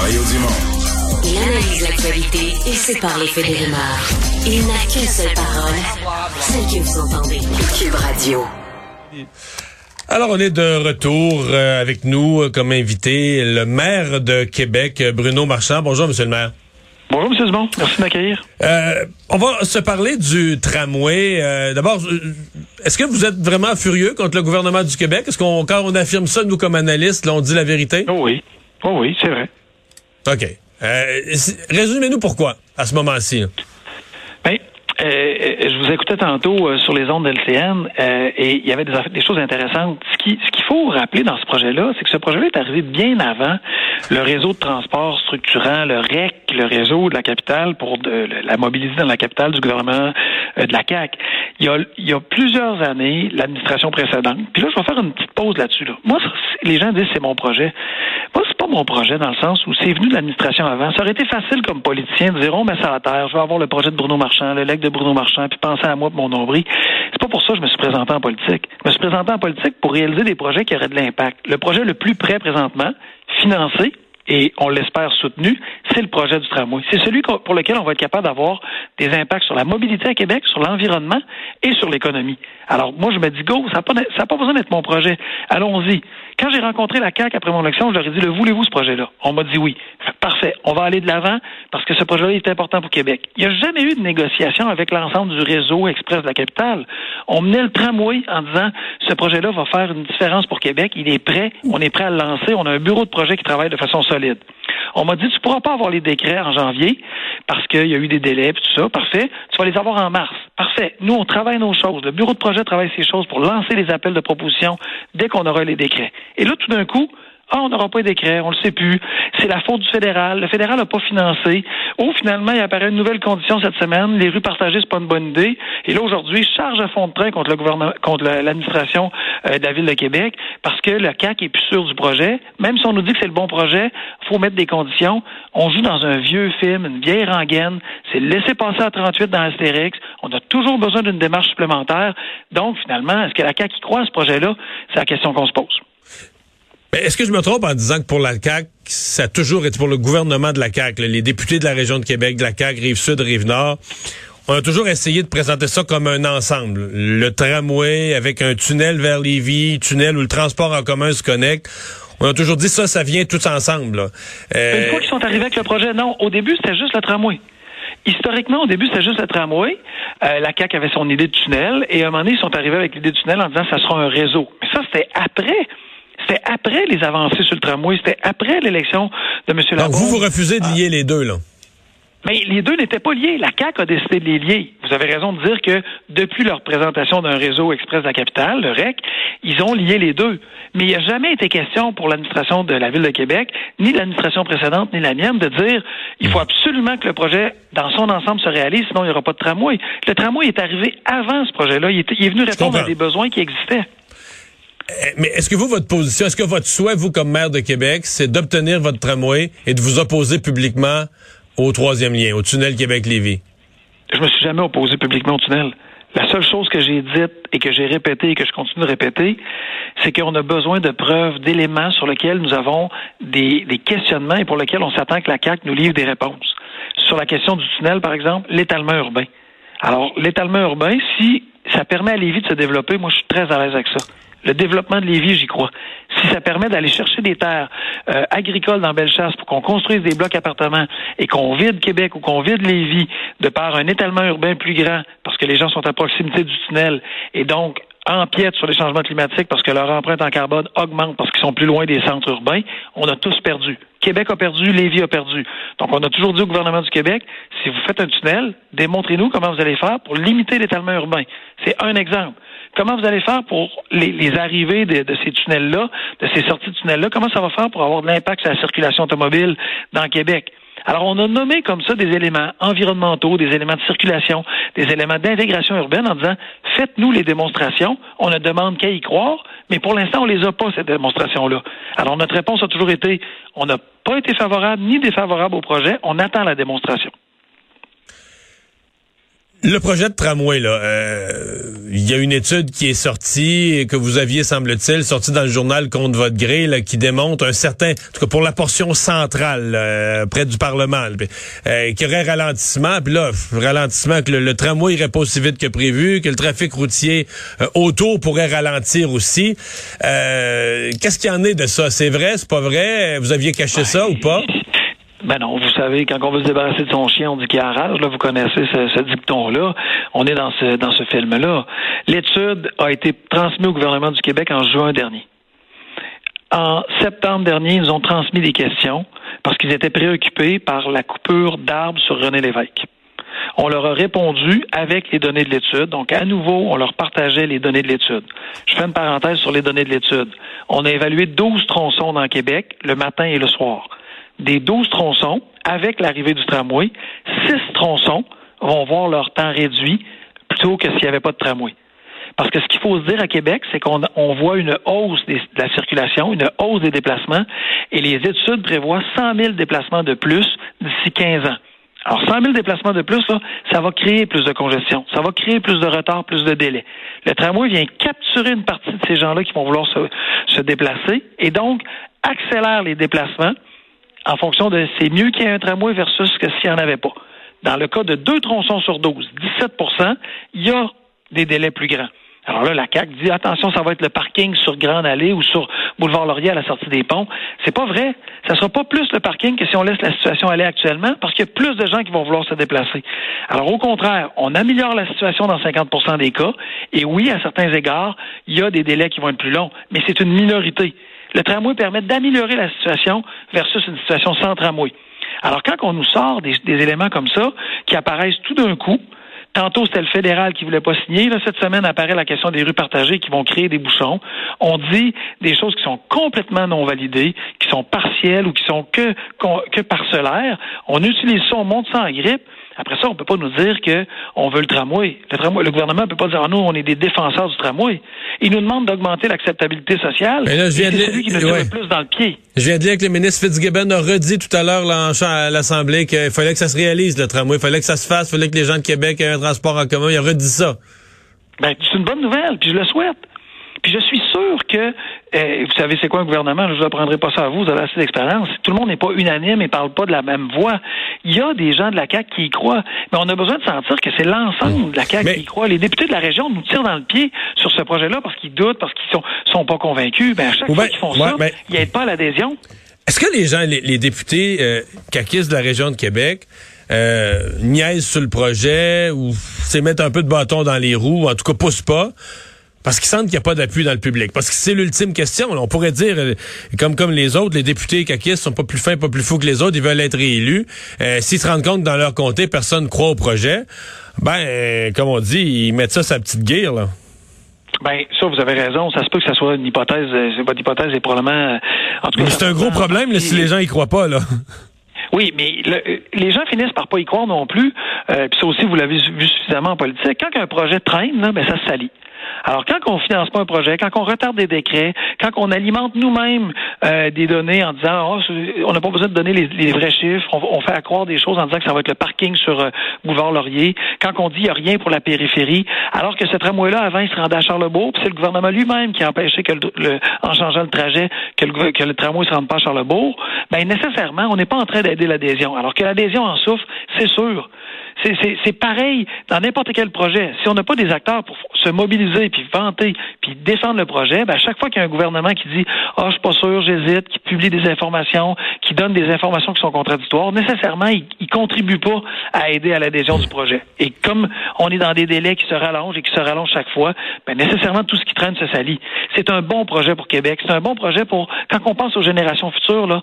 Mario Dumont. Il analyse l'actualité et sépare les faits des rumeurs. Il n'a qu'une seule parole, celle que vous entendez. Cube Radio. Alors, on est de retour euh, avec nous euh, comme invité le maire de Québec, Bruno Marchand. Bonjour, monsieur le maire. Bonjour, M. Dumont. Merci de m'accueillir. Euh, on va se parler du tramway. Euh, D'abord, euh, est-ce que vous êtes vraiment furieux contre le gouvernement du Québec? Est-ce qu'on, quand on affirme ça, nous, comme analystes, là, on dit la vérité? Oh oui. Oh oui, c'est vrai. OK. Euh, résumez-nous pourquoi, à ce moment-ci. Ben, euh, euh, je vous écoutais tantôt euh, sur les ondes d'LCN euh, et il y avait des, choses intéressantes. Ce qui- ce qu'il faut rappeler dans ce projet-là, c'est que ce projet-là est arrivé bien avant le réseau de transport structurant, le REC, le réseau de la capitale pour de- la mobilité dans la capitale du gouvernement euh, de la CAQ. Il y a, il y a plusieurs années, l'administration précédente, puis là, je vais faire une petite pause là-dessus. Là. Moi, les gens disent c'est mon projet. Moi, c'est pas mon projet dans le sens où c'est venu de l'administration avant. Ça aurait été facile comme politicien de dire, on met ça à terre, je vais avoir le projet de Bruno Marchand, le leg de Bruno Marchand, puis penser à moi pour mon nombril. C'est pas pour ça que je me suis présenté en politique. Je me suis présenté en politique pour réaliser des projets qui auraient de l'impact. Le projet le plus près présentement, financé, et on l'espère soutenu, c'est le projet du tramway. C'est celui pour lequel on va être capable d'avoir des impacts sur la mobilité à Québec, sur l'environnement et sur l'économie. Alors moi, je me dis, go, ça n'a pas besoin d'être mon projet. Allons-y. Quand j'ai rencontré la CAQ après mon élection, je leur ai dit, le voulez-vous ce projet-là? On m'a dit oui. Parfait, on va aller de l'avant parce que ce projet-là est important pour Québec. Il n'y a jamais eu de négociation avec l'ensemble du réseau express de la capitale. On menait le tramway en disant, ce projet-là va faire une différence pour Québec. Il est prêt, on est prêt à le lancer. On a un bureau de projet qui travaille de façon solide. On m'a dit, tu pourras pas avoir les décrets en janvier parce qu'il y a eu des délais et tout ça. Parfait. Tu vas les avoir en mars. Parfait. Nous, on travaille nos choses. Le bureau de projet travaille ses choses pour lancer les appels de proposition dès qu'on aura les décrets. Et là, tout d'un coup, ah, on n'aura pas de décret, on le sait plus. C'est la faute du fédéral. Le fédéral n'a pas financé. Oh, finalement, il apparaît une nouvelle condition cette semaine. Les rues partagées, c'est pas une bonne idée. Et là, aujourd'hui, charge à fond de train contre le gouvernement, contre la- l'administration euh, de la Ville de Québec parce que le CAC est plus sûr du projet. Même si on nous dit que c'est le bon projet, faut mettre des conditions. On joue dans un vieux film, une vieille rengaine. C'est laisser passer à 38 dans Astérix. On a toujours besoin d'une démarche supplémentaire. Donc, finalement, est-ce que la CAC y croit à ce projet-là? C'est la question qu'on se pose. Mais Est-ce que je me trompe en disant que pour la CAQ, ça a toujours été pour le gouvernement de la CAQ, les députés de la région de Québec, de la CAQ, Rive-Sud, Rive-Nord, on a toujours essayé de présenter ça comme un ensemble. Le tramway avec un tunnel vers Lévis, tunnel où le transport en commun se connecte. On a toujours dit ça, ça vient tout ensemble. là. Euh, Une qu'ils sont arrivés avec le projet, non. Au début, c'était juste le tramway. Historiquement, au début, c'était juste le tramway. Euh, la CAQ avait son idée de tunnel. Et à un moment donné, ils sont arrivés avec l'idée de tunnel en disant que ça sera un réseau. Mais ça, c'était après. C'était après les avancées sur le tramway. C'était après l'élection de M. Laborde. donc vous, vous refusez de lier les deux, là? Mais les deux n'étaient pas liés. La CAQ a décidé de les lier. Vous avez raison de dire que depuis leur présentation d'un réseau express de la capitale, le REC, ils ont lié les deux. Mais il n'y a jamais été question pour l'administration de la Ville de Québec, ni l'administration précédente, ni la mienne, de dire il faut absolument que le projet, dans son ensemble, se réalise, sinon il n'y aura pas de tramway. Le tramway est arrivé avant ce projet-là. Il, est venu répondre à des besoins qui existaient. Euh, Mais est-ce que vous, votre position, est-ce que votre souhait, vous, comme maire de Québec, c'est d'obtenir votre tramway et de vous opposer publiquement au troisième lien, au tunnel Québec-Lévis? Je me suis jamais opposé publiquement au tunnel. La seule chose que j'ai dite et que j'ai répétée et que je continue de répéter, c'est qu'on a besoin de preuves, d'éléments sur lesquels nous avons des, des questionnements et pour lesquels on s'attend que la CAQ nous livre des réponses. Sur la question du tunnel, par exemple, l'étalement urbain. Alors, l'étalement urbain, si ça permet à Lévis de se développer, moi, je suis très à l'aise avec ça. Le développement de Lévis, j'y crois. Si ça permet d'aller chercher des terres euh, agricoles dans Bellechasse pour qu'on construise des blocs appartements et qu'on vide Québec ou qu'on vide Lévis de par un étalement urbain plus grand parce que les gens sont à proximité du tunnel et donc empiètent sur les changements climatiques parce que leur empreinte en carbone augmente parce qu'ils sont plus loin des centres urbains, on a tous perdu. Québec a perdu, Lévis a perdu. Donc, on a toujours dit au gouvernement du Québec, si vous faites un tunnel, démontrez-nous comment vous allez faire pour limiter l'étalement urbain. C'est un exemple. Comment vous allez faire pour les, arrivées de, de ces tunnels-là, de ces sorties de tunnels-là? Comment ça va faire pour avoir de l'impact sur la circulation automobile dans Québec? Alors, on a nommé comme ça des éléments environnementaux, des éléments de circulation, des éléments d'intégration urbaine en disant, faites-nous les démonstrations. On ne demande qu'à y croire, mais pour l'instant, on les a pas, ces démonstrations-là. Alors, notre réponse a toujours été, on n'a pas été favorable ni défavorable au projet, on attend la démonstration. Le projet de tramway, là, euh, il y a une étude qui est sortie et que vous aviez, semble-t-il, sortie dans le journal contre votre gré, là, qui démontre un certain, en tout cas pour la portion centrale, euh, près du Parlement, euh, qui aurait ralentissement. Puis là, ralentissement, que le, tramway irait pas aussi vite que prévu, que le trafic routier autour pourrait ralentir aussi. Qu'est-ce qu'il y en est de ça? C'est vrai, c'est pas vrai? Vous aviez caché ça ou pas? Ben non, vous savez, quand on veut se débarrasser de son chien, on dit qu'il a rage. Là, vous connaissez ce, dicton-là. On est dans ce, dans ce film-là. L'étude a été transmise au gouvernement du Québec en juin dernier. En septembre dernier, ils ont transmis des questions parce qu'ils étaient préoccupés par la coupure d'arbres sur René Lévesque. On leur a répondu avec les données de l'étude. Donc, à nouveau, on leur partageait les données de l'étude. Je fais une parenthèse sur les données de l'étude. On a évalué 12 tronçons dans Québec le matin et le soir des 12 tronçons, avec l'arrivée du tramway, 6 tronçons vont voir leur temps réduit plutôt que s'il n'y avait pas de tramway. Parce que ce qu'il faut se dire à Québec, c'est qu'on voit une hausse de la circulation, une hausse des déplacements, et les études prévoient 100 000 déplacements de plus d'ici 15 ans. Alors, 100 000 déplacements de plus, ça va créer plus de congestion, ça va créer plus de retard, plus de délai. Le tramway vient capturer une partie de ces gens-là qui vont vouloir se, se déplacer et donc accélère les déplacements en fonction de c'est mieux qu'il y ait un tramway versus que s'il n'y en avait pas. Dans le cas de deux tronçons sur 12, 17% il y a des délais plus grands. Alors là, la CAQ dit attention, ça va être le parking sur Grande Allée ou sur Boulevard Laurier à la sortie des ponts. C'est pas vrai. Ça sera pas plus le parking que si on laisse la situation aller actuellement parce qu'il y a plus de gens qui vont vouloir se déplacer. Alors au contraire, on améliore la situation dans 50% des cas et oui, à certains égards, il y a des délais qui vont être plus longs, mais c'est une minorité. Le tramway permet d'améliorer la situation versus une situation sans tramway. Alors, quand on nous sort des, éléments comme ça, qui apparaissent tout d'un coup, Tantôt, c'était le fédéral qui voulait pas signer. Là, cette semaine apparaît la question des rues partagées qui vont créer des bouchons. On dit des choses qui sont complètement non validées, qui sont partielles ou qui sont que, que parcellaires. On utilise ça, on monte ça en grippe. Après ça, on peut pas nous dire que on veut le tramway. Le tramway, le gouvernement ne peut pas dire ah, nous, on est des défenseurs du tramway. Il nous demande d'augmenter l'acceptabilité sociale. Mais là, je viens de celui qui nous le plus dans le pied. Je viens de dire que le ministre Fitzgibbon a redit tout à l'heure à l'Assemblée qu'il fallait que ça se réalise, le tramway. Il fallait que ça se fasse. Il fallait que les gens de Québec aient un transport en commun. Il a redit ça. Ben, c'est une bonne nouvelle, puis je le souhaite. Puis je suis sûr que, euh, vous savez, c'est quoi un gouvernement? Je ne vous apprendrai pas ça à vous, vous avez assez d'expérience. Tout le monde n'est pas unanime et parle pas de la même voix. Il y a des gens de la CAQ qui y croient, mais on a besoin de sentir que c'est l'ensemble de la CAQ qui y croit. Les députés de la région nous tirent dans le pied sur ce projet-là parce qu'ils doutent, parce qu'ils sont, sont pas convaincus. Ben, à chaque fois qu'ils font ça, ils n'aident pas à l'adhésion. Est-ce que les gens, les, députés euh, caquistes de la région de Québec, euh, niaisent sur le projet ou s'émettent un peu de bâton dans les roues, ou en tout cas poussent pas? Parce qu'ils sentent qu'il n'y a pas d'appui dans le public. Parce que c'est l'ultime question. On pourrait dire, euh, comme comme les autres, les députés caquistes sont pas plus fins, pas plus fous que les autres, ils veulent être réélus. Euh, S'ils se rendent compte que dans leur comté, personne ne croit au projet, ben, euh, comme on dit, ils mettent ça sa petite guerre, là. Ben, ça, vous avez raison. Ça se peut que ça soit une hypothèse. Votre hypothèse est probablement. En tout cas, c'est un gros problème si les gens y croient pas, là. Oui, mais les gens finissent par pas y croire non plus. Euh, puis ça aussi, vous l'avez vu suffisamment en politique. Quand un projet traîne, là, ben ça se salit. Alors, quand on finance pas un projet, quand on retarde des décrets, quand on alimente nous-mêmes euh, des données en disant oh, on n'a pas besoin de donner les, vrais chiffres, on, fait accroire des choses en disant que ça va être le parking sur euh, Boulevard Laurier, quand on dit il a rien pour la périphérie, alors que ce tramway-là, avant, il se rendait à Charlebourg, puis c'est le gouvernement lui-même qui a empêché que, le, en changeant le trajet, que le, que le tramway ne se rende pas à Charlebourg, ben nécessairement, on n'est pas en train d'aider l'adhésion. Alors que l'adhésion en souffre, c'est sûr. C'est pareil dans n'importe quel projet. Si on n'a pas des acteurs pour se mobiliser, puis vanter, puis défendre le projet, ben à chaque fois qu'il y a un gouvernement qui dit « Ah, oh, je suis pas sûr, j'hésite », qui publie des informations, qui donne des informations qui sont contradictoires, nécessairement, il, il contribue pas à aider à l'adhésion du projet. Et comme on est dans des délais qui se rallongent et qui se rallongent chaque fois, ben nécessairement, tout ce qui traîne se salit. C'est un bon projet pour Québec. C'est un bon projet pour, quand on pense aux générations futures, là,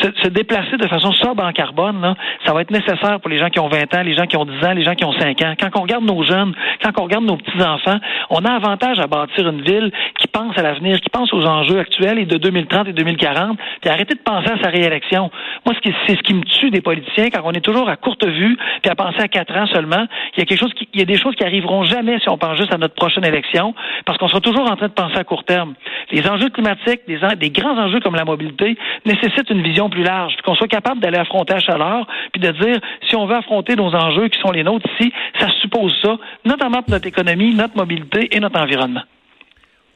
se, déplacer de façon sobre en carbone, là, ça va être nécessaire pour les gens qui ont 20 ans, les gens qui ont 10 ans, les gens qui ont 5 ans. Quand on regarde nos jeunes, quand on regarde nos petits-enfants, on a avantage à bâtir une ville qui pense à l'avenir, qui pense aux enjeux actuels et de 2030 et 2040, puis arrêter de penser à sa réélection. Moi, c'est ce qui me tue des politiciens quand on est toujours à courte vue, puis à penser à quatre ans seulement. Il y a quelque chose il y a des choses qui arriveront jamais si on pense juste à notre prochaine élection, parce qu'on sera toujours en train de penser à court terme. Les enjeux climatiques, des, des grands enjeux comme la mobilité, nécessitent une vision plus large, puis qu'on soit capable d'aller affronter la chaleur, puis de dire, si on veut affronter nos enjeux qui sont les nôtres ici, ça suppose ça, notamment pour notre économie, notre mobilité et notre environnement.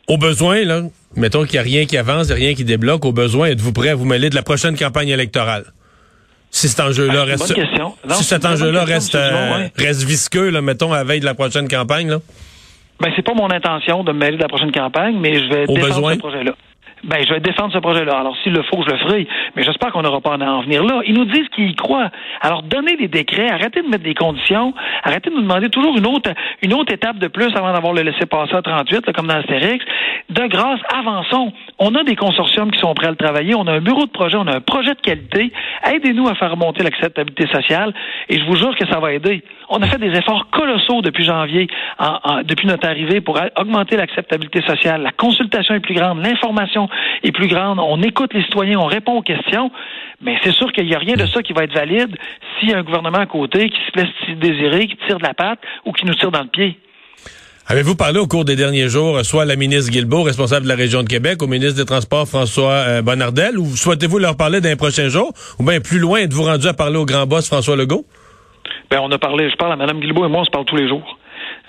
Au besoin, là, mettons qu'il n'y a rien qui avance, rien qui débloque, au besoin, êtes-vous prêt à vous mêler de la prochaine campagne électorale? Si cet enjeu-là Ah, reste, question. Non, si cet enjeu-là reste, euh, ouais. reste visqueux, là, mettons, à la veille de la prochaine campagne, là? Ben, c'est pas mon intention de me mêler de la prochaine campagne, mais je vais Au défendre besoin. ce projet-là. Ben, je vais défendre ce projet-là. Alors, s'il le faut, je le ferai. Mais j'espère qu'on n'aura pas à en venir là. Ils nous disent qu'ils y croient. Alors, donnez des décrets, arrêtez de mettre des conditions, arrêtez de nous demander toujours une autre, une autre étape de plus avant d'avoir le laissé-passer à 38, là, comme dans Astérix. De grâce, avançons. On a des consortiums qui sont prêts à le travailler. On a un bureau de projet, on a un projet de qualité. Aidez-nous à faire remonter l'acceptabilité sociale. Et je vous jure que ça va aider. On a fait des efforts colossaux depuis janvier, depuis notre arrivée, pour augmenter l'acceptabilité sociale. La consultation est plus grande, l'information est plus grande. On écoute les citoyens, on répond aux questions. Mais c'est sûr qu'il n'y a rien de ça qui va être valide s'il y a un gouvernement à côté qui se laisse désirer, qui tire de la patte ou qui nous tire dans le pied. Avez-vous parlé au cours des derniers jours, euh, soit à la ministre Guilbeault, responsable de la région de Québec, au ministre des Transports, François euh, Bonnardel, ou souhaitez-vous leur parler d'un prochain jour, ou bien plus loin, êtes-vous rendu à parler au grand boss François Legault? Ben, on a parlé, je parle à Mme Guilbeault et moi, on se parle tous les jours.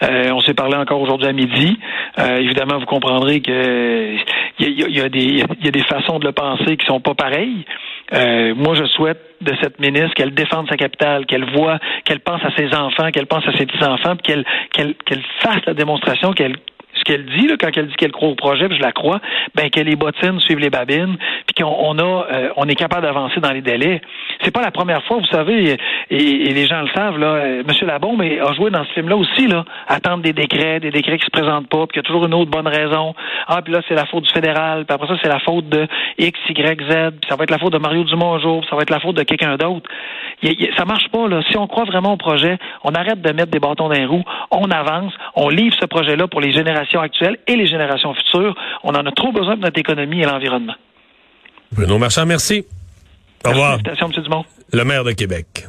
Euh, on s'est parlé encore aujourd'hui à midi. Euh, évidemment, vous comprendrez que a, il y a y a des façons de le penser qui sont pas pareilles. Euh, moi, je souhaite de cette ministre qu'elle défende sa capitale, qu'elle voit, qu'elle pense à ses enfants, qu'elle pense à ses petits-enfants, qu'elle qu'elle fasse la démonstration qu'elle ce qu'elle dit là, quand elle dit qu'elle croit au projet, puis je la crois, ben que les bottines suivent les babines, puis qu'on on a, euh, on est capable d'avancer dans les délais. C'est pas la première fois, vous savez, et, les gens le savent là. euh, Monsieur Labombe a joué dans ce film-là aussi là, attendre des décrets, des décrets qui se présentent pas, puis qu'il y a toujours une autre bonne raison. Ah, puis là c'est la faute du fédéral, puis après ça c'est la faute de X, Y, Z, puis ça va être la faute de Mario Dumont un jour, puis ça va être la faute de quelqu'un d'autre. Ça marche pas là. Si on croit vraiment au projet, on arrête de mettre des bâtons dans les roues, on avance, on livre ce projet-là pour les générations actuelles et les générations futures. On en a trop besoin pour notre économie et l'environnement. Bruno Marchand, merci. Au revoir. Félicitations, M. Dumont. Le maire de Québec.